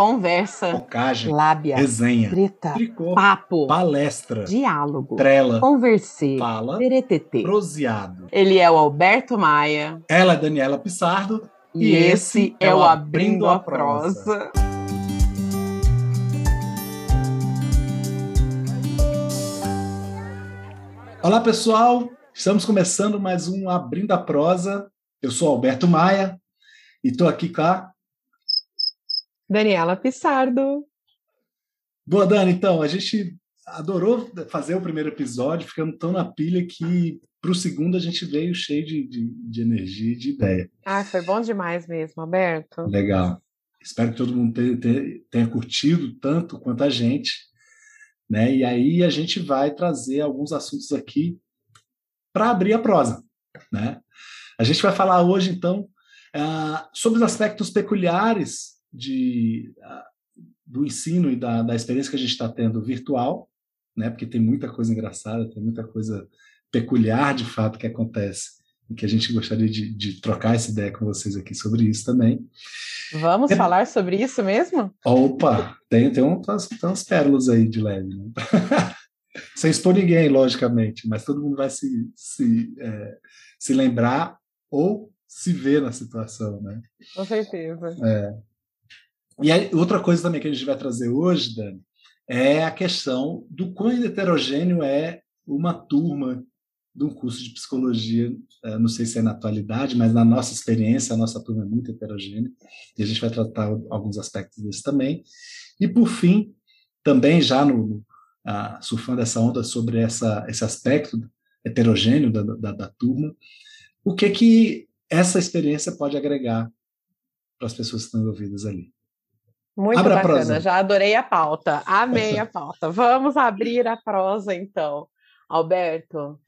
conversa, focagem, lábia, resenha, treta, tricô, papo, palestra, diálogo, trela, conversê, fala, teretetê. proseado. Ele é o Alberto Maia Ela é Daniela Pissardo e, esse é o Abrindo a Prosa. Olá, pessoal. Estamos começando mais um Abrindo a Prosa. Eu sou Alberto Maia e estou aqui com a Daniela Pissardo. Boa, Dani. Então, a gente adorou fazer o primeiro episódio, ficando tão na pilha que para o segundo a gente veio cheio de, de, de energia e de ideia. Ah, foi bom demais mesmo, Alberto. Legal. Espero que todo mundo tenha, tenha, curtido tanto quanto a gente. Né? E aí a gente vai trazer alguns assuntos aqui para abrir a prosa. Né? A gente vai falar hoje, então, uh, sobre os aspectos peculiares de, uh, do ensino e da, da experiência que a gente está tendo virtual, né? porque tem muita coisa engraçada, tem muita coisa peculiar, de fato, que acontece e que a gente gostaria de, de, trocar essa ideia com vocês aqui sobre isso também. Vamos é... falar sobre isso mesmo? Opa, tem, tem, um, tem umas pérolas aí de leve. Né? Sem expor ninguém, logicamente, mas todo mundo vai se, se, é, se lembrar ou se ver na situação, né? Com certeza. É. E aí, outra coisa também que a gente vai trazer hoje, Dani, é a questão do quão heterogêneo é uma turma de um curso de psicologia, é, não sei se é na atualidade, mas na nossa experiência, a nossa turma é muito heterogênea, e a gente vai tratar alguns aspectos desse também. E, por fim, também já no, uh, surfando essa onda sobre essa, esse aspecto heterogêneo da, da, da turma, o que que essa experiência pode agregar para as pessoas que estão envolvidas ali. Muito Abra bacana, já adorei a pauta, amei a pauta. Vamos abrir a prosa então. Alberto,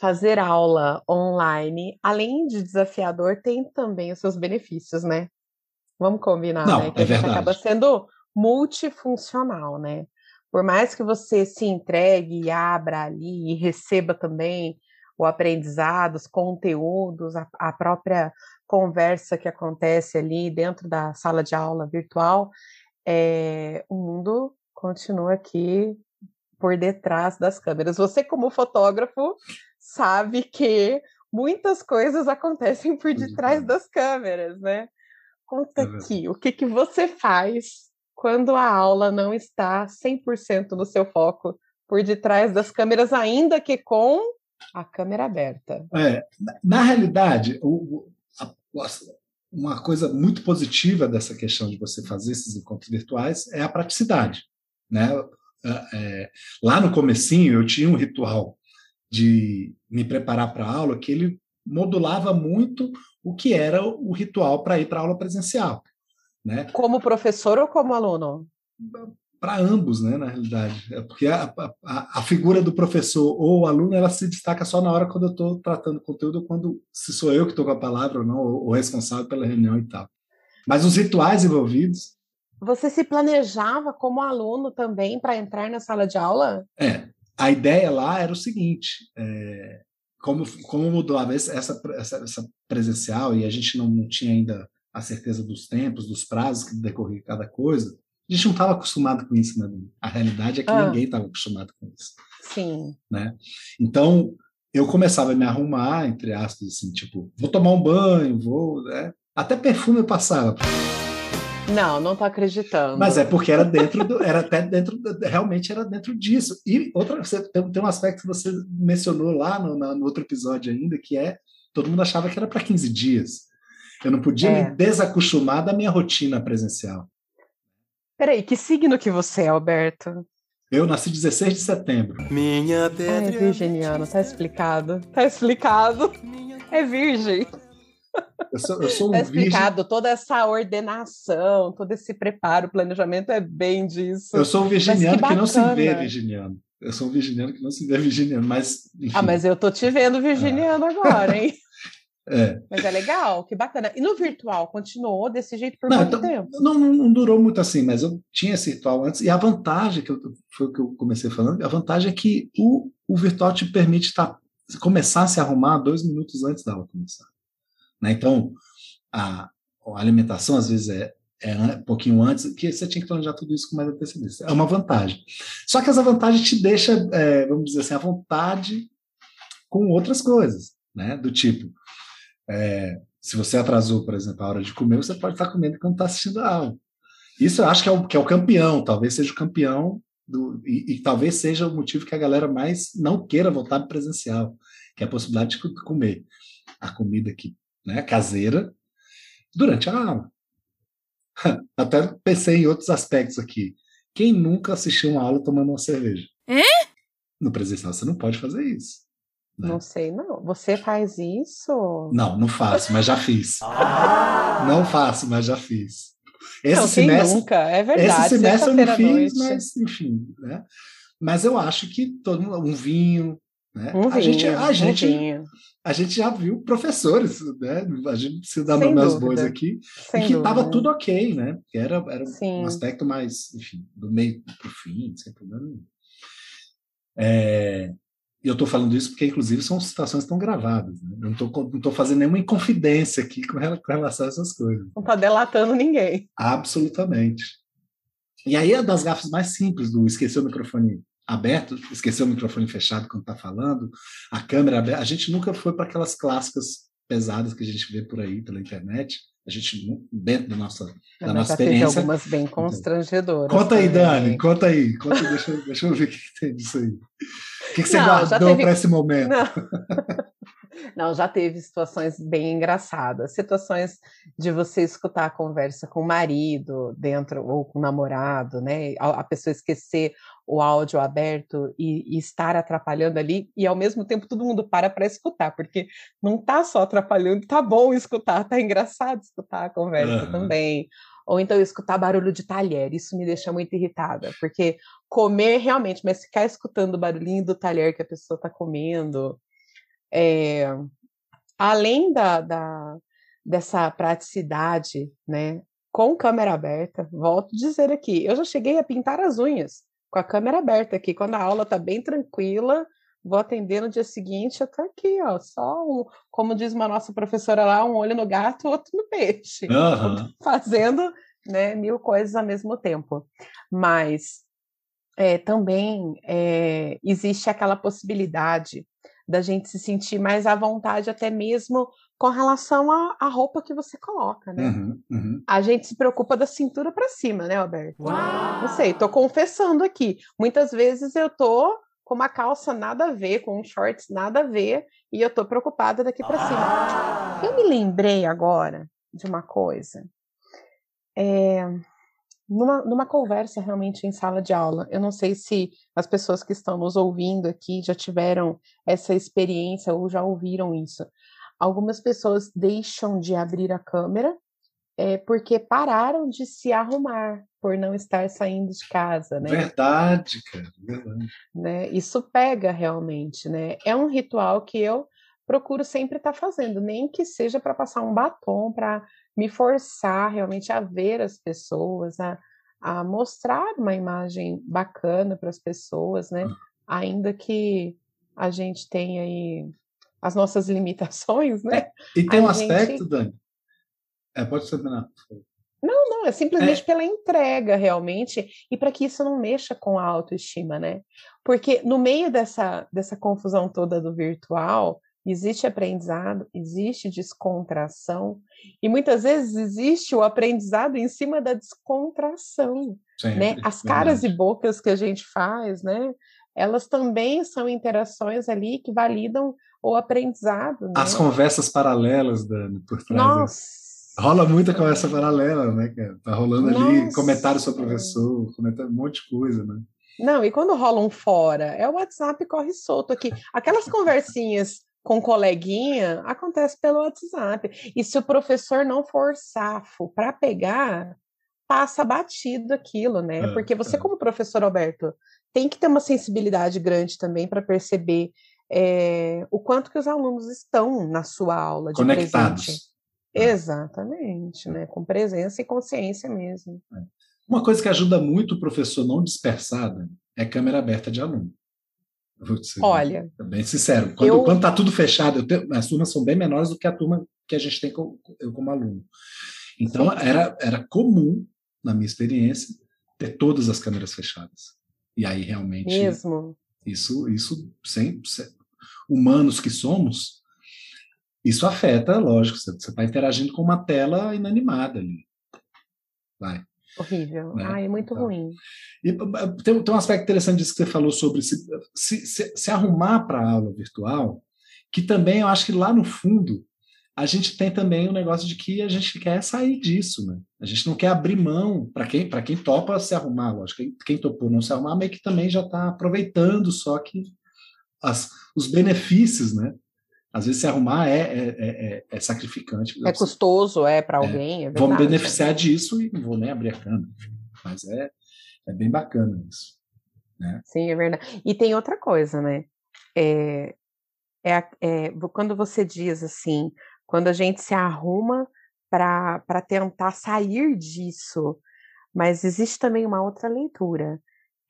fazer aula online, além de desafiador, tem também os seus benefícios, né? Vamos combinar, Não, né? Que é a gente verdade. acaba sendo multifuncional, né? Por mais que você se entregue e abra ali e receba também o aprendizado, os conteúdos, a, a própria conversa que acontece ali dentro da sala de aula virtual, é, o mundo continua aqui por detrás das câmeras. Você, como fotógrafo, sabe que muitas coisas acontecem por detrás das câmeras, né? Conta é aqui, o que, que você faz quando a aula não está 100% no seu foco, por detrás das câmeras, ainda que com a câmera aberta? É, na realidade, o, uma coisa muito positiva dessa questão de você fazer esses encontros virtuais é a praticidade, né? É, é lá no comecinho eu tinha um ritual de me preparar para a aula que ele modulava muito o que era o ritual para ir para a aula presencial. Né? Como professor ou como aluno? Para ambos, né, na realidade. É porque a, a, a, figura do professor ou aluno ela se destaca só na hora quando eu estou tratando conteúdo, quando se sou eu que estou com a palavra ou não, ou, ou responsável pela reunião e tal. Mas os rituais envolvidos. Você se planejava como aluno também para entrar na sala de aula? É, a ideia lá era o seguinte: é, como, como mudou a vez essa, essa, essa, presencial e a gente não, não tinha ainda a certeza dos tempos, dos prazos que decorria cada coisa, a gente não estava acostumado com isso, né? A realidade é que ah. ninguém estava acostumado com isso. Sim. Né? Então, eu começava a me arrumar, entre aspas, assim, tipo, vou tomar um banho, vou. Né? Até perfume eu passava. Não, não tô acreditando. Mas é porque era dentro do, era até dentro, realmente era dentro disso. E outra, você, tem, tem um aspecto que você mencionou lá no, no outro episódio ainda, que é todo mundo achava que era para 15 dias. Eu não podia é. me desacostumar da minha rotina presencial. Peraí, que signo que você é, Alberto? Eu nasci 16 de setembro. Minha pedra. é virginiano, tá explicado. Tá explicado. É virgem. Eu sou, eu sou um tá explicado, virgem... toda essa ordenação, todo esse preparo, planejamento é bem disso. Eu sou um virginiano que, que, não se vê virginiano. Eu sou um virginiano que não se vê virginiano, mas. Enfim. Ah, mas eu tô te vendo virginiano ah. agora, hein? É. Mas é legal, que bacana. E no virtual, continuou desse jeito por não, muito então, tempo? Não, não, durou muito assim, mas eu tinha esse virtual antes. E a vantagem, que eu, foi o que eu comecei falando, a vantagem é que o, o virtual te permite tá, começar a se arrumar dois minutos antes da aula começar. Né? Então, a, a, alimentação às vezes é, é, um pouquinho antes, que você tinha que planejar tudo isso com mais antecedência. É uma vantagem. Só que essa vantagem te deixa, é, vamos dizer assim, à vontade com outras coisas, né? Do tipo, é, se você atrasou, por exemplo, a hora de comer, você pode estar comendo quando está assistindo a aula. Isso eu acho que é, o, que é o campeão, talvez seja o campeão, do, e, e, talvez seja o motivo que a galera mais não queira voltar para presencial, que é a possibilidade de comer a comida aqui, né, caseira, durante a aula. Até pensei em outros aspectos aqui. Quem nunca assistiu uma aula tomando uma cerveja? É? No presencial você não pode fazer isso. Né? Não sei, não. Você faz isso? Não, não faço, mas já fiz. Ah! Não faço, mas já fiz. Esse não, semestre, nunca, é verdade. Esse semestre eu não fiz, mas enfim, né? Mas eu acho que todo mundo, um vinho, né? Um a vinho, gente, a um gente, vinho. a gente já viu professores, né? A gente precisa dar nome aos bois aqui, Sem e que estava tudo ok, né? Que era, era um aspecto mais, enfim, do meio para o fim, sem problema nenhum. É, e eu estou falando isso porque, inclusive, são situações que estão gravadas. Né? Eu não estou fazendo nenhuma inconfidência aqui com relação a essas coisas. Não está delatando ninguém. Absolutamente. E aí é das gafas mais simples do esquecer o microfone aberto, esquecer o microfone fechado quando está falando, a câmera aberta. A gente nunca foi para aquelas clássicas pesadas que a gente vê por aí pela internet. A gente, dentro da nossa, da Mas nossa experiência. Teve algumas bem constrangedoras. Conta aí, Dani, conta aí. Conta, deixa, deixa eu ver o que tem disso aí. O que, que você não, guardou teve... para esse momento? Não. não. já teve situações bem engraçadas. Situações de você escutar a conversa com o marido dentro, ou com o namorado, né? A pessoa esquecer o áudio aberto e, e estar atrapalhando ali, e ao mesmo tempo todo mundo para para escutar, porque não está só atrapalhando, tá bom escutar, tá engraçado escutar a conversa uhum. também ou então escutar barulho de talher, isso me deixa muito irritada, porque comer realmente, mas ficar escutando o barulhinho do talher que a pessoa está comendo, é, além da, da, dessa praticidade, né, com câmera aberta, volto a dizer aqui, eu já cheguei a pintar as unhas com a câmera aberta aqui, quando a aula está bem tranquila, vou atender no dia seguinte, eu tô aqui, ó, só um, como diz uma nossa professora lá, um olho no gato, outro no peixe, uhum. fazendo, né, mil coisas ao mesmo tempo. Mas é, também é, existe aquela possibilidade da gente se sentir mais à vontade, até mesmo com relação à, roupa que você coloca, né? Uhum, uhum. A gente se preocupa da cintura para cima, né, Alberto? Uau! Não sei, tô confessando aqui. Muitas vezes eu tô com uma calça nada a ver, com um shorts nada a ver, e eu tô preocupada daqui para cima. Ah. Eu me lembrei agora de uma coisa. É, numa, numa conversa realmente em sala de aula, eu não sei se as pessoas que estão nos ouvindo aqui já tiveram essa experiência ou já ouviram isso. Algumas pessoas deixam de abrir a câmera é, porque pararam de se arrumar por não estar saindo de casa, né? Verdade, cara, verdade. Né? Isso pega realmente, né? É um ritual que eu procuro sempre estar tá fazendo, nem que seja para passar um batom, para me forçar realmente a ver as pessoas, a, a mostrar uma imagem bacana para as pessoas, né? Hum. Ainda que a gente tenha aí as nossas limitações, né? É, e tem a um gente... aspecto, Dani, é, pode terminar. Não, não, é simplesmente é. pela entrega, realmente, e para que isso não mexa com a autoestima, né? Porque no meio dessa, dessa confusão toda do virtual, existe aprendizado, existe descontração, e muitas vezes existe o aprendizado em cima da descontração, Sempre, né? As caras verdade. e bocas que a gente faz, né? Elas também são interações ali que validam o aprendizado. Né? As conversas paralelas, Dani, por trás. Nossa! Rola muita conversa paralela, né, cara? Tá rolando Nossa. ali comentário sobre o professor, comentário, um monte de coisa, né? Não, e quando rola um fora, é o WhatsApp corre solto aqui. Aquelas conversinhas com coleguinha acontece pelo WhatsApp. E se o professor não for safo para pegar, passa batido aquilo, né? É, Porque você, é. como professor Alberto, tem que ter uma sensibilidade grande também para perceber é, o quanto que os alunos estão na sua aula de Conectados. presente. É. Exatamente, né? Com presença e consciência mesmo. É. Uma coisa que ajuda muito o professor não dispersado é câmera aberta de aluno. Olha, bem sincero, quando está tudo fechado, tenho, as turmas são bem menores do que a turma que a gente tem como, eu como aluno. Então, era, era comum, na minha experiência, ter todas as câmeras fechadas. E aí, realmente. Mesmo. Isso, isso sem, sem humanos que somos, isso afeta, lógico, você está interagindo com uma tela inanimada ali. Vai. Horrível. Né? Ai, é muito então, ruim. E, tem, tem um aspecto interessante disso que você falou sobre se, se, se, se arrumar para a aula virtual, que também eu acho que lá no fundo a gente tem também o um negócio de que a gente quer sair disso, né? A gente não quer abrir mão para quem para quem topa se arrumar, lógico. Quem, quem topou não se arrumar, meio que também já está aproveitando só que as, os benefícios, né? Às vezes se arrumar é, é, é, é sacrificante. É custoso, é para alguém. É vou me beneficiar disso e não vou nem abrir a câmera. Mas é, é bem bacana isso. Né? Sim, é verdade. E tem outra coisa, né? É, é, é, quando você diz assim, quando a gente se arruma para tentar sair disso, mas existe também uma outra leitura.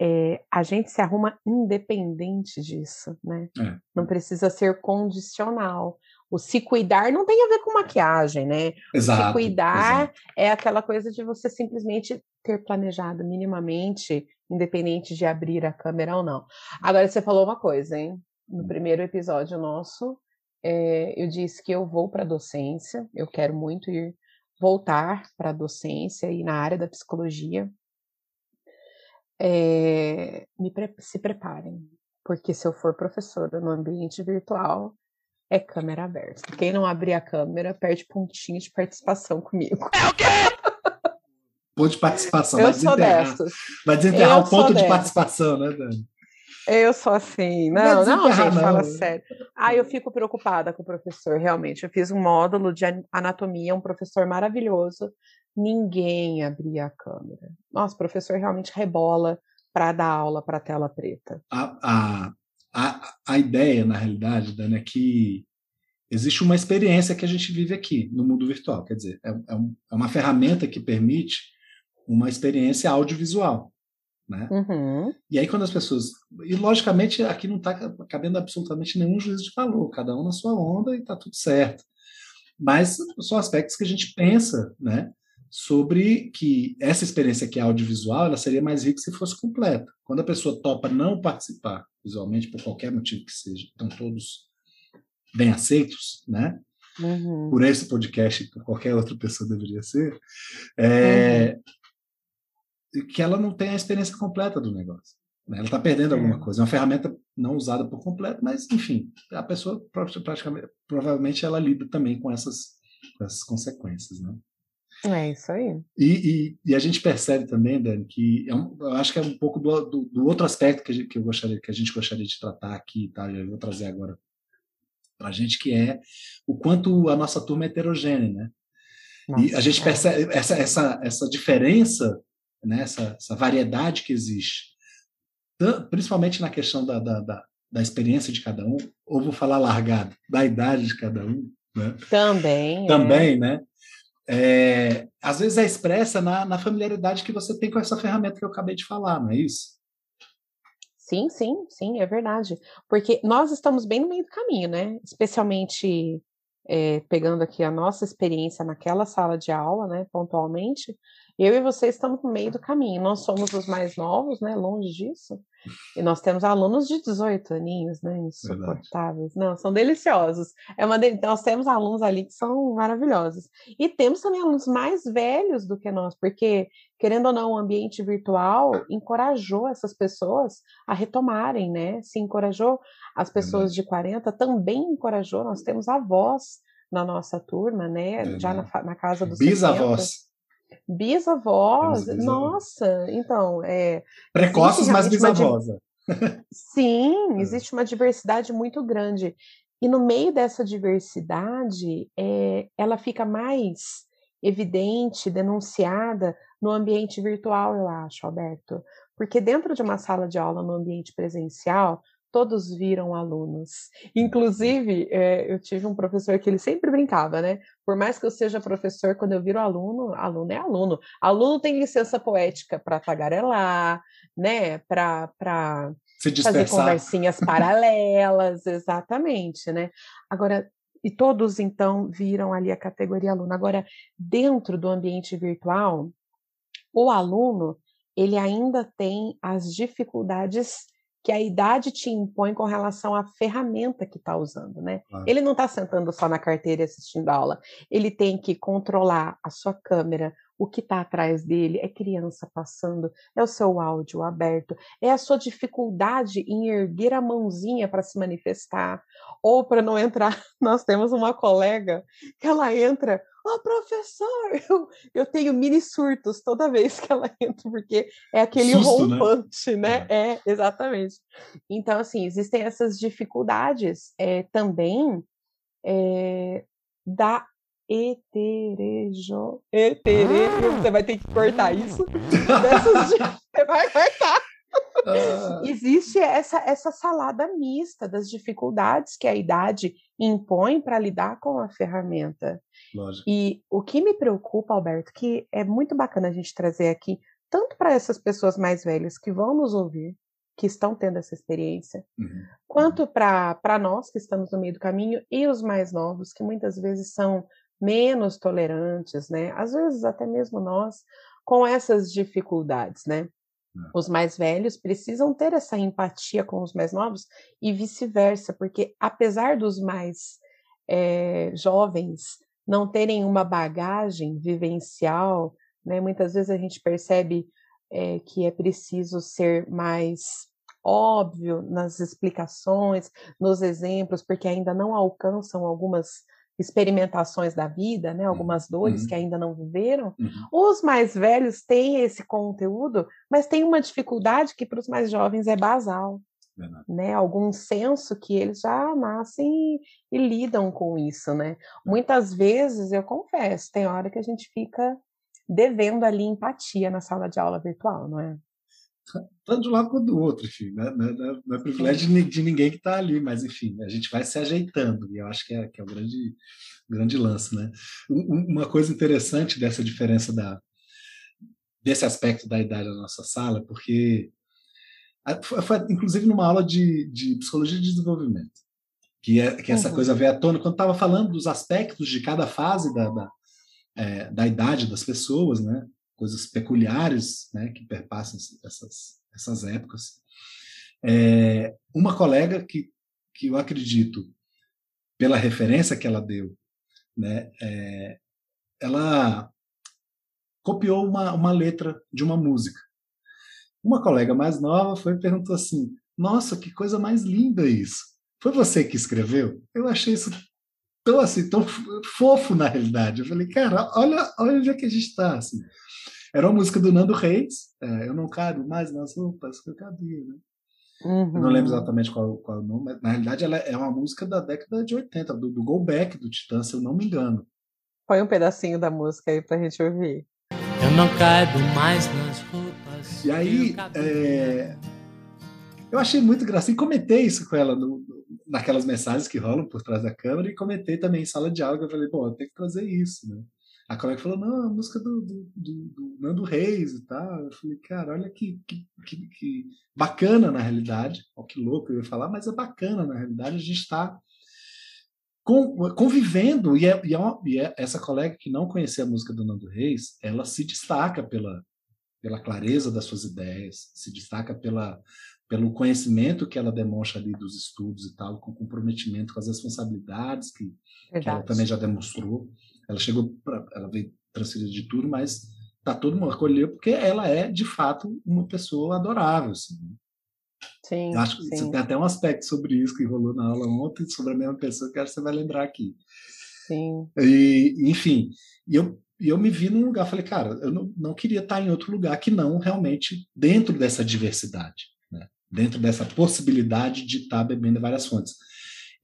É, a gente se arruma independente disso, né? É. Não precisa ser condicional. O se cuidar não tem a ver com maquiagem, né? Exato, se cuidar exato. é aquela coisa de você simplesmente ter planejado minimamente, independente de abrir a câmera ou não. Agora você falou uma coisa, hein? No hum. primeiro episódio nosso, é, eu disse que eu vou para a docência, eu quero muito ir voltar para a docência e na área da psicologia. É, pre se preparem, porque se eu for professora no ambiente virtual, é câmera aberta. Quem não abrir a câmera perde pontinho de participação comigo. É o quê? Ponto de participação. Eu vai sou dessas. Vai desenterrar o ponto de participação, né, Dani? Eu sou assim. Não, não, não gente, não. fala sério. Ah, eu fico preocupada com o professor, realmente. Eu fiz um módulo de anatomia, um professor maravilhoso. Ninguém abria a câmera. Nossa, o professor realmente rebola para dar aula para tela preta. A, a, a, a ideia, na realidade, Dani, é que existe uma experiência que a gente vive aqui no mundo virtual. Quer dizer, é, é, um, é uma ferramenta que permite uma experiência audiovisual. Né? Uhum. E aí, quando as pessoas. E, logicamente, aqui não está cabendo absolutamente nenhum juízo de valor, cada um na sua onda e está tudo certo. Mas são aspectos que a gente pensa né, sobre que essa experiência que é audiovisual ela seria mais rica se fosse completa. Quando a pessoa topa não participar visualmente, por qualquer motivo que seja, estão todos bem aceitos, né? Uhum. Por esse podcast, por qualquer outra pessoa deveria ser. É, uhum que ela não tem a experiência completa do negócio. Né? Ela está perdendo é. alguma coisa. É uma ferramenta não usada por completo, mas, enfim, a pessoa praticamente, provavelmente ela lida também com essas, com essas consequências. Né? É isso aí. E, e, e, a gente percebe também, Dani, que é um, eu acho que é um pouco do, do, do outro aspecto que, gente, que, eu gostaria, que a gente gostaria de tratar aqui, tá? Eu vou trazer agora para a gente, que é o quanto a nossa turma é heterogênea, né? Nossa, e a gente é. percebe essa, essa, essa diferença né, essa, essa variedade que existe, principalmente na questão da, da, da, da, experiência de cada um, ou vou falar largado, da idade de cada um. Né? Também. Também, é. né? É, às vezes é expressa na, na familiaridade que você tem com essa ferramenta que eu acabei de falar, não é isso? Sim, sim, sim, é verdade. Porque nós estamos bem no meio do caminho, né? Especialmente é, pegando aqui a nossa experiência naquela sala de aula, né, pontualmente, eu e você estamos no meio do caminho. Nós somos os mais novos, né? Longe disso. E nós temos alunos de 18 aninhos, né? Insuportáveis. Verdade. Não, são deliciosos. É uma de... Nós temos alunos ali que são maravilhosos. E temos também alunos mais velhos do que nós, porque, querendo ou não, o ambiente virtual encorajou essas pessoas a retomarem, né? Se encorajou as pessoas Verdade. de 40, também encorajou. Nós temos avós na nossa turma, né? Já na, na casa dos Bisavós. 60. Bisavós, nossa, então, é... Precoces, mas bisavós. Di... Sim, é. existe uma diversidade muito grande. E no meio dessa diversidade, é, ela fica mais evidente, denunciada no ambiente virtual, eu acho, Alberto. Porque dentro de uma sala de aula no ambiente presencial, todos viram alunos. Inclusive, é, eu tive um professor que ele sempre brincava, né? Por mais que eu seja professor, quando eu viro aluno, aluno é aluno. Aluno tem licença poética para tagarelar, né? Para fazer conversinhas paralelas, exatamente, né? Agora, e todos então viram ali a categoria aluno. Agora, dentro do ambiente virtual, o aluno ele ainda tem as dificuldades que a idade te impõe com relação à ferramenta que está usando, né? Ah. Ele não está sentando só na carteira e assistindo a aula, ele tem que controlar a sua câmera, o que está atrás dele, é criança passando, é o seu áudio aberto, é a sua dificuldade em erguer a mãozinha para se manifestar, ou para não entrar. Nós temos uma colega que ela entra, ó, oh, professor, eu, eu tenho mini surtos toda vez que ela entra, porque é aquele Susto, né? rompante, né? né? É. é, exatamente. Então, assim, existem essas dificuldades é, também é, da heterejo, hetere, ah. você vai ter que cortar isso. Dessas, você vai cortar. Ah. Existe essa, essa salada mista das dificuldades que a idade impõe para lidar com a ferramenta. Lógico. E o que me preocupa, Alberto, que é muito bacana a gente trazer aqui, tanto para essas pessoas mais velhas que vão nos ouvir, que estão tendo essa experiência, uhum. quanto para nós que estamos no meio do caminho e os mais novos, que muitas vezes são menos tolerantes, né? Às vezes até mesmo nós com essas dificuldades, né? É. Os mais velhos precisam ter essa empatia com os mais novos e vice-versa, porque apesar dos mais é, jovens não terem uma bagagem vivencial, né, muitas vezes a gente percebe é, que é preciso ser mais óbvio nas explicações, nos exemplos, porque ainda não alcançam algumas experimentações da vida, né, uhum, algumas dores uhum. que ainda não viveram. Uhum. Os mais velhos têm esse conteúdo, mas tem uma dificuldade que para os mais jovens é basal. Né, algum senso que eles já nascem e, e lidam com isso, né? É. Muitas vezes, eu confesso, tem hora que a gente fica devendo ali empatia na sala de aula virtual, não é? Tanto de um lado quanto do outro, enfim, né? não, é, não é privilégio de, de ninguém que está ali, mas enfim, a gente vai se ajeitando, e eu acho que é, que é o grande, grande lance. Né? Uma coisa interessante dessa diferença da, desse aspecto da idade da nossa sala, porque foi, foi inclusive numa aula de, de psicologia de desenvolvimento, que, é, que essa uhum. coisa veio à tona quando estava falando dos aspectos de cada fase da, da, é, da idade das pessoas, né? Coisas peculiares né, que perpassam essas, essas épocas. É, uma colega que, que eu acredito, pela referência que ela deu, né, é, ela copiou uma, uma letra de uma música. Uma colega mais nova foi e perguntou assim: Nossa, que coisa mais linda isso! Foi você que escreveu? Eu achei isso tão assim, tão fofo na realidade. Eu falei, cara, olha, olha onde é que a gente está. Assim. Era uma música do Nando Reis, é, Eu Não Cabo Mais Nas Roupas Que Eu Cabia, né? Uhum. Eu não lembro uhum. exatamente qual, qual é o nome, mas na realidade ela é uma música da década de 80, do, do Go Back do Titã, se eu não me engano. Põe um pedacinho da música aí pra gente ouvir. Eu não caibo mais nas roupas. E aí, é... eu achei muito engraçado. E comentei isso com ela no, naquelas mensagens que rolam por trás da câmera, e comentei também em sala de aula. Eu falei, bom, eu tenho que trazer isso, né? A colega falou, não, a música do, do, do, do, Nando Reis e tal. Eu falei, cara, olha que, que, que, que bacana na realidade. Olha que louco eu ia falar, mas é bacana na realidade. A gente está convivendo. E, é, e, é uma, e é essa colega que não conhecia a música do Nando Reis, ela se destaca pela, pela clareza das suas ideias, se destaca pela, pelo conhecimento que ela demonstra ali dos estudos e tal, com comprometimento com as responsabilidades que, que ela também já demonstrou. Ela chegou, pra, ela veio transferida de tudo, mas tá todo mundo acolheu porque ela é de fato uma pessoa adorável. Assim. Né? Sim, eu acho que sim. você tem até um aspecto sobre isso que rolou na aula ontem sobre a mesma pessoa que acho que você vai lembrar aqui. Sim. E, enfim, e eu e eu me vi num lugar, falei, cara, eu não, não queria estar em outro lugar que não realmente dentro dessa diversidade? Dentro dessa possibilidade de estar bebendo várias fontes.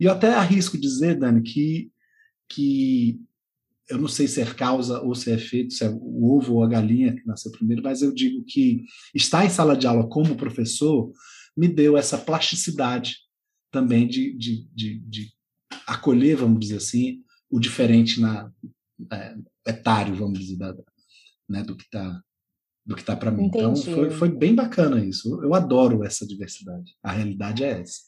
E eu até arrisco dizer, Dani, que, que eu não sei se é causa ou se é efeito, se é o ovo ou a galinha que nasceu primeiro, mas eu digo que estar em sala de aula como professor me deu essa plasticidade também de, de, de, de acolher, vamos dizer assim, o diferente na é, etário, vamos dizer, da, né, do que está do que está para mim. Então, Entendi. Então foi, foi bem bacana isso. Eu adoro essa diversidade. A realidade é essa.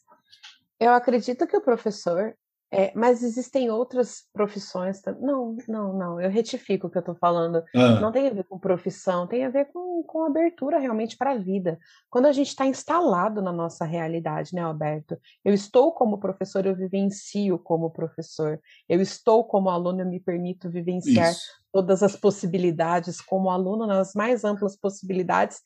Eu acredito que o professor É, mas existem outras profissões. Não, não, não. Eu retifico o que eu estou falando. Ah. Não tem a ver com profissão, tem a ver com, com abertura realmente para a vida. Quando a gente está instalado na nossa realidade, né, Alberto? Eu estou como professor, eu vivencio como professor. Eu estou como aluno, eu me permito vivenciar Isso. todas as possibilidades como aluno, nas mais amplas possibilidades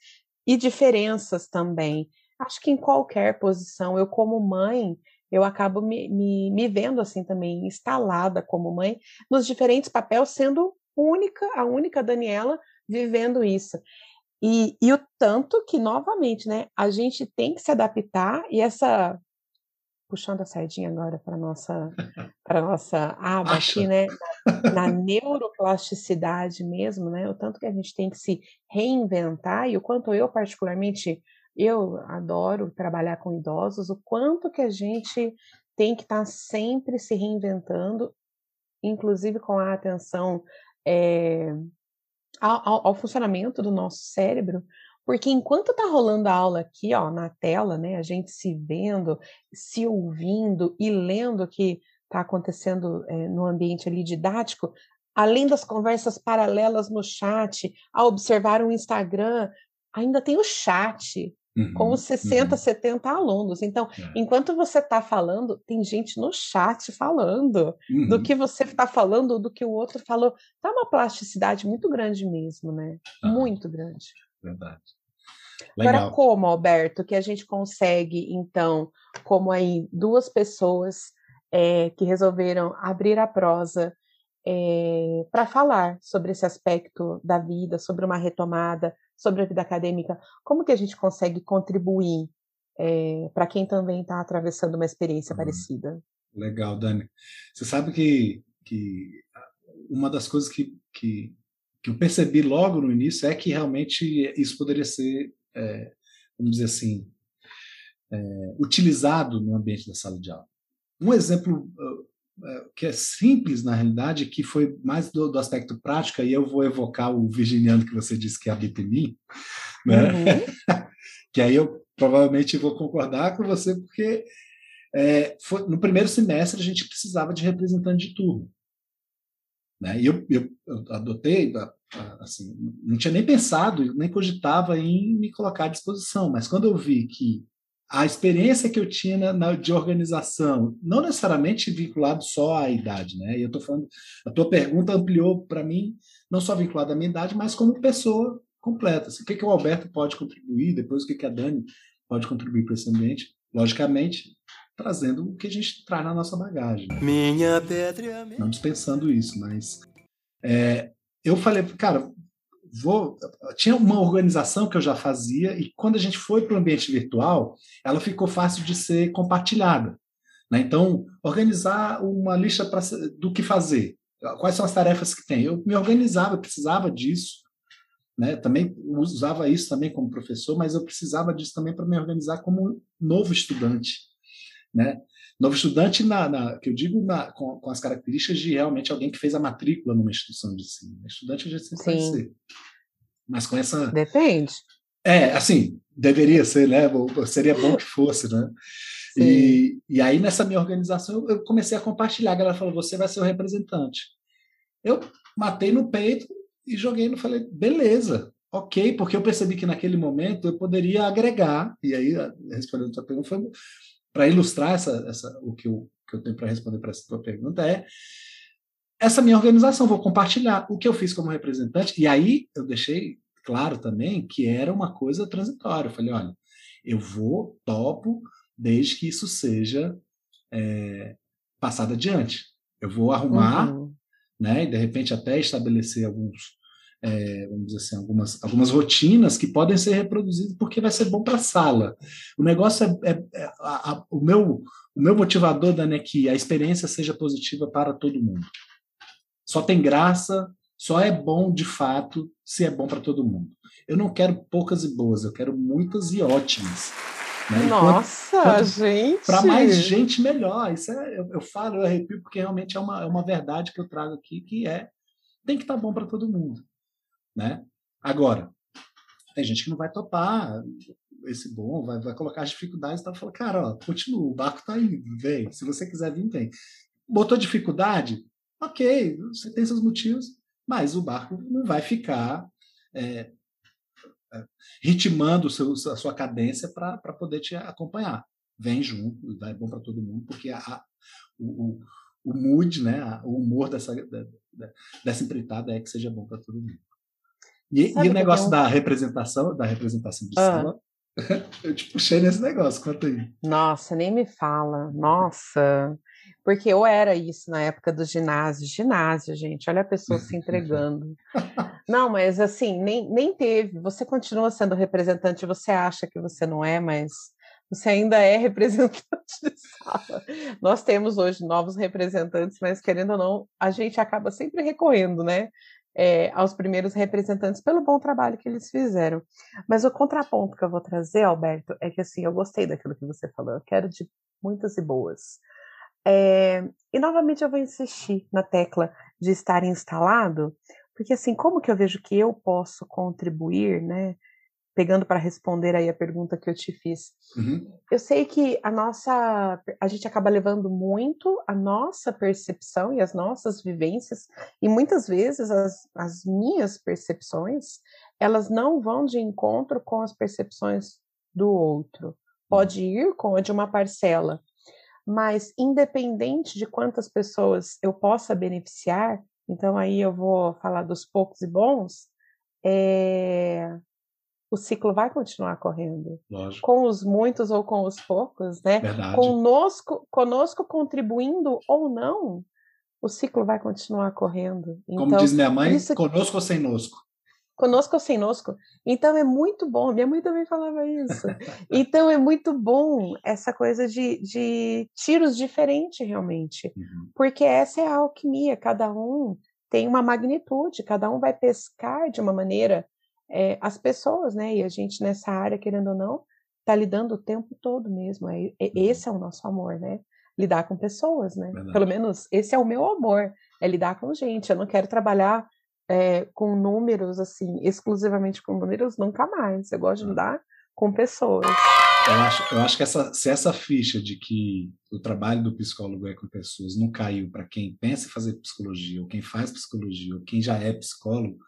e diferenças também. Acho que em qualquer posição, eu como mãe, eu acabo me, me, me vendo assim também instalada como mãe nos diferentes papéis, sendo única, a única Daniela vivendo isso. E, e o tanto que, novamente, né, a gente tem que se adaptar e essa puxando a sardinha agora para nossa para nossa aba Acha. aqui, né, na, na, neuroplasticidade mesmo, né, o tanto que a gente tem que se reinventar e o quanto eu particularmente eu adoro trabalhar com idosos, o quanto que a gente tem que estar tá sempre se reinventando, inclusive com a atenção é, ao, ao, funcionamento do nosso cérebro, porque enquanto está rolando a aula aqui, ó, na tela, né, a gente se vendo, se ouvindo e lendo o que está acontecendo é, no ambiente ali didático, além das conversas paralelas no chat, a observar o Instagram, ainda tem o chat, Uhum, com os 60, uhum. 70 alunos. Então, é. enquanto você está falando, tem gente no chat falando uhum. do que você está falando, do que o outro falou. Tá uma plasticidade muito grande mesmo, né? Ah, muito grande. Verdade. Legal. Agora, como, Alberto, que a gente consegue, então, como aí duas pessoas é, que resolveram abrir a prosa é, para falar sobre esse aspecto da vida, sobre uma retomada, sobre a vida acadêmica, como que a gente consegue contribuir é, para quem também está atravessando uma experiência parecida? Legal, Dani. Você sabe que, que uma das coisas que, que, que eu percebi logo no início é que realmente isso poderia ser, é, vamos dizer assim, é, utilizado no ambiente da sala de aula. Um exemplo é, que é simples na realidade, que foi mais do, do, aspecto prático, e eu vou evocar o virginiano que você disse que habita em mim, né? Uhum. que aí eu provavelmente vou concordar com você, porque é, foi, no primeiro semestre a gente precisava de representante de turma. Né? E eu, eu, eu adotei, assim, não tinha nem pensado, nem cogitava em me colocar à disposição, mas quando eu vi que a experiência que eu tinha na, de organização, não necessariamente vinculado só à idade, né? E eu estou falando, a tua pergunta ampliou para mim, não só vinculado à minha idade, mas como pessoa completa. Assim, o que, que o Alberto pode contribuir, depois o que, que a Dani pode contribuir para esse ambiente, logicamente trazendo o que a gente traz na nossa bagagem. Minha pedra. Não dispensando isso, mas é, eu falei, cara, vou. Tinha uma organização que eu já fazia, e quando a gente foi para o ambiente virtual, ela ficou fácil de ser compartilhada. Né? Então, organizar uma lista pra, do que fazer. Quais são as tarefas que tem? Eu me organizava, precisava disso. Né? Também usava isso também como professor, mas eu precisava disso também para me organizar como novo estudante. Né? Novo estudante, na, na que eu digo na, com, com, as características de realmente alguém que fez a matrícula numa instituição de ensino. Estudante a gente sempre pode ser. Mas com essa. Depende. É, assim, deveria ser, né? Seria bom que fosse, né? E, e aí, nessa minha organização, eu comecei a compartilhar. A galera falou: você vai ser o representante. Eu matei no peito e joguei no. Falei: beleza, ok, porque eu percebi que naquele momento eu poderia agregar. E aí, respondendo a sua pergunta, foi para ilustrar essa, essa, o que eu, que eu tenho para responder para essa tua pergunta é essa minha organização, vou compartilhar o que eu fiz como representante, e aí eu deixei claro também que era uma coisa transitória. Eu falei, olha, eu vou, topo, desde que isso seja é, passado adiante. Eu vou arrumar, uhum. né, e de repente até estabelecer alguns é, vamos dizer assim, algumas, algumas rotinas que podem ser reproduzidas porque vai ser bom para a sala. O negócio é, é, é a, a, o, meu, o meu motivador, Dani, é que a experiência seja positiva para todo mundo. Só tem graça, só é bom de fato se é bom para todo mundo. Eu não quero poucas e boas, eu quero muitas e ótimas. Né? Nossa, quanto, gente! Para mais gente, melhor. Isso é, eu, eu, falo, eu arrepio, porque realmente é uma, é uma verdade que eu trago aqui, que é tem que estar tá bom para todo mundo né? Agora, tem gente que não vai topar esse bom, vai, vai colocar as dificuldades e tá, fala, cara, ó, continua, o barco tá indo, vem, se você quiser vir, vem. botou dificuldade, ok, você tem seus motivos, mas o barco não vai ficar é, é, ritmando seu, a sua cadência para poder te acompanhar. Vem junto, é bom para todo mundo, porque a, o, o, o mood, né, a, o humor dessa, dessa empreitada é que seja bom para todo mundo. E, e o negócio um... da representação, da representação de ah. sala, eu te puxei nesse negócio, conta aí. Nossa, nem me fala. Nossa. Porque eu era isso na época do ginásio. Ginásio, gente, olha a pessoa se entregando. Não, mas assim, nem, nem teve. Você continua sendo representante, você acha que você não é, mas você ainda é representante de sala. Nós temos hoje novos representantes, mas querendo ou não, a gente acaba sempre recorrendo, né? É, aos primeiros representantes pelo bom trabalho que eles fizeram. Mas o contraponto que eu vou trazer, Alberto, é que assim, eu gostei daquilo que você falou, eu quero de muitas e boas. É, e novamente eu vou insistir na tecla de estar instalado, porque assim, como que eu vejo que eu posso contribuir, né? Pegando para responder aí a pergunta que eu te fiz. Uhum. Eu sei que a nossa, a gente acaba levando muito a nossa percepção e as nossas vivências, e muitas vezes as, as minhas percepções, elas não vão de encontro com as percepções do outro. Pode ir com a de uma parcela, mas independente de quantas pessoas eu possa beneficiar, então aí eu vou falar dos poucos e bons, é... o ciclo vai continuar correndo. Lógico. Com os muitos ou com os poucos, né? Verdade. Conosco, conosco contribuindo ou não, o ciclo vai continuar correndo. Como então, diz minha mãe, isso... conosco ou sem nosco? conosco ou sem nosco. Então é muito bom, minha mãe também falava isso. Então é muito bom essa coisa de, de tiros diferentes, realmente. Uhum. Porque essa é a alquimia, cada um tem uma magnitude, cada um vai pescar de uma maneira é, as pessoas, né? E a gente nessa área, querendo ou não, está lidando o tempo todo mesmo. É, é, uhum. esse é o nosso amor, né? Lidar com pessoas, né? Verdade. Pelo menos esse é o meu amor, é lidar com gente. Eu não quero trabalhar é, com números, assim, exclusivamente com números, nunca mais. Eu gosto de lidar com pessoas. Eu acho, eu acho que essa, se essa ficha de que o trabalho do psicólogo é com pessoas não caiu para quem pensa em fazer psicologia, ou quem faz psicologia, ou quem já é psicólogo,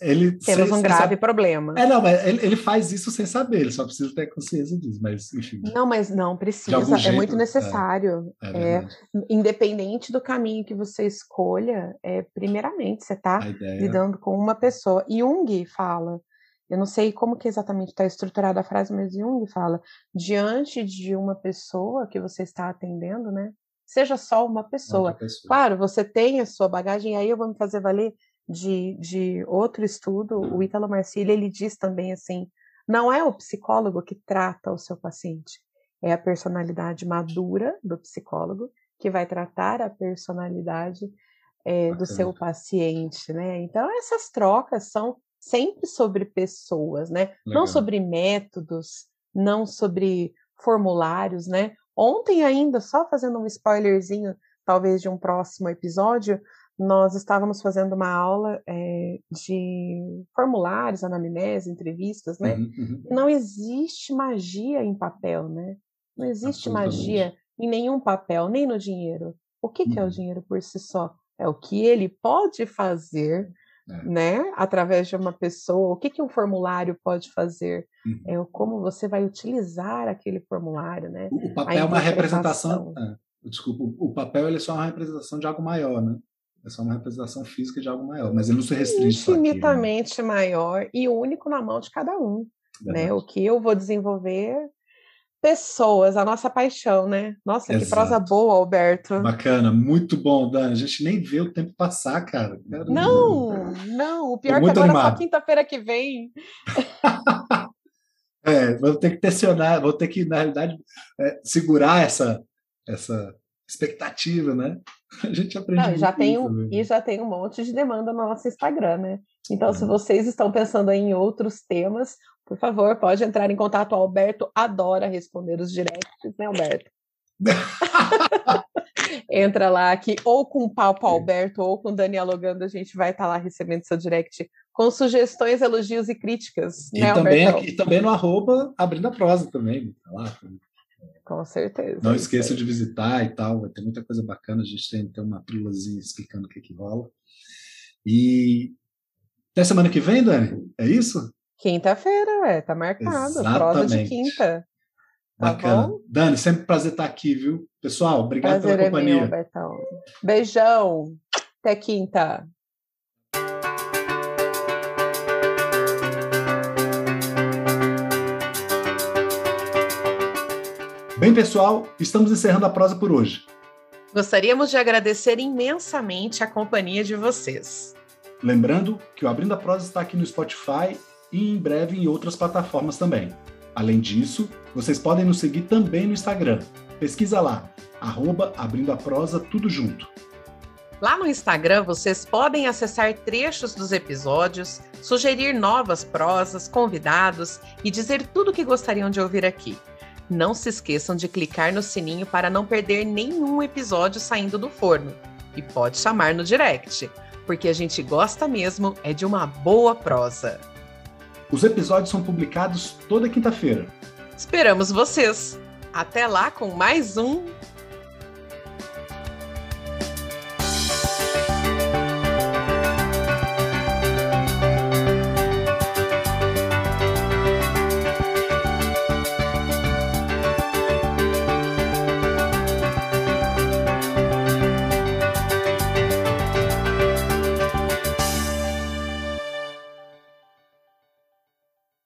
ele temos um grave sabe. problema. É, não, mas ele, ele, faz isso sem saber, ele só precisa ter consciência disso, mas enfim. Não, mas não precisa, é muito é. necessário. É, é, independente do caminho que você escolha, é primeiramente você está lidando com uma pessoa. Jung fala, eu não sei como que exatamente está estruturada a frase, mas Jung fala, diante de uma pessoa que você está atendendo, né? Seja só uma pessoa. pessoa. Claro, você tem a sua bagagem, e aí eu vou me fazer valer de, de outro estudo, o Ítalo Marcilli, ele diz também assim, não é o psicólogo que trata o seu paciente, é a personalidade madura do psicólogo que vai tratar a personalidade é, do seu paciente, né? Então essas trocas são sempre sobre pessoas, né? Legal. Não sobre métodos, não sobre formulários, né? Ontem ainda, só fazendo um spoilerzinho, talvez de um próximo episódio, nós estávamos fazendo uma aula é, de formulários, anamnese, entrevistas, né? Uhum, uhum. Não existe magia em papel, né? Não existe magia em nenhum papel, nem no dinheiro. O que, uhum. que, é o uhum. dinheiro por si só? É o que ele pode fazer, é. né? Através de uma pessoa. O que, que um formulário pode fazer? É o como você vai utilizar aquele formulário, né? O papel é uma representação. É, desculpa, o papel ele é só uma representação de algo maior, né? É só uma representação física de algo maior, mas ele não se restringe Infinitamente aqui, né? maior e único na mão de cada um. Né? O que eu vou desenvolver pessoas, a nossa paixão, né? Nossa, Exato. que prosa boa, Alberto. Bacana, muito bom, Dani. A gente nem vê o tempo passar, cara. Caramba. Não, não. O pior é que agora animado. só quinta-feira que vem. é, vou ter que tensionar, vou ter que, na realidade, é, segurar essa, essa expectativa, né? A gente aprende. Não, já tem um, e já tem um monte de demanda no nosso Instagram, né? Então, se vocês estão pensando em outros temas, por favor, pode entrar em contato. O Alberto adora responder os directs, né, Alberto? Entra lá aqui, ou com o Papo Alberto, ou com o Dani Alogando, a gente vai estar tá lá recebendo seu direct com sugestões, elogios e críticas. E, né, também, aqui, e também no arroba abrindo a prosa também. Tá lá, Com certeza. Não esqueça de visitar e tal, vai ter muita coisa bacana. A gente tem, tem uma pílulazinha explicando o que, que rola. E até semana que vem, Dani? É isso? Quinta-feira, ué, tá marcado. Exatamente. Prosa de quinta. Tá Bacana. Bom? Dani, sempre prazer estar aqui, viu? Pessoal, obrigado prazer pela companhia. É meu, Beijão. Até quinta. Bem, pessoal, estamos encerrando a prosa por hoje. Gostaríamos de agradecer imensamente a companhia de vocês. Lembrando que o Abrindo a Prosa está aqui no Spotify e em breve em outras plataformas também. Além disso, vocês podem nos seguir também no Instagram. Pesquisa lá, arroba Abrindo a Prosa, tudo junto. Lá no Instagram vocês podem acessar trechos dos episódios, sugerir novas prosas, convidados e dizer tudo o que gostariam de ouvir aqui. Não se esqueçam de clicar no sininho para não perder nenhum episódio saindo do forno. E pode chamar no direct, porque a gente gosta mesmo é de uma boa prosa. Os episódios são publicados toda quinta-feira. Esperamos vocês! Até lá com mais um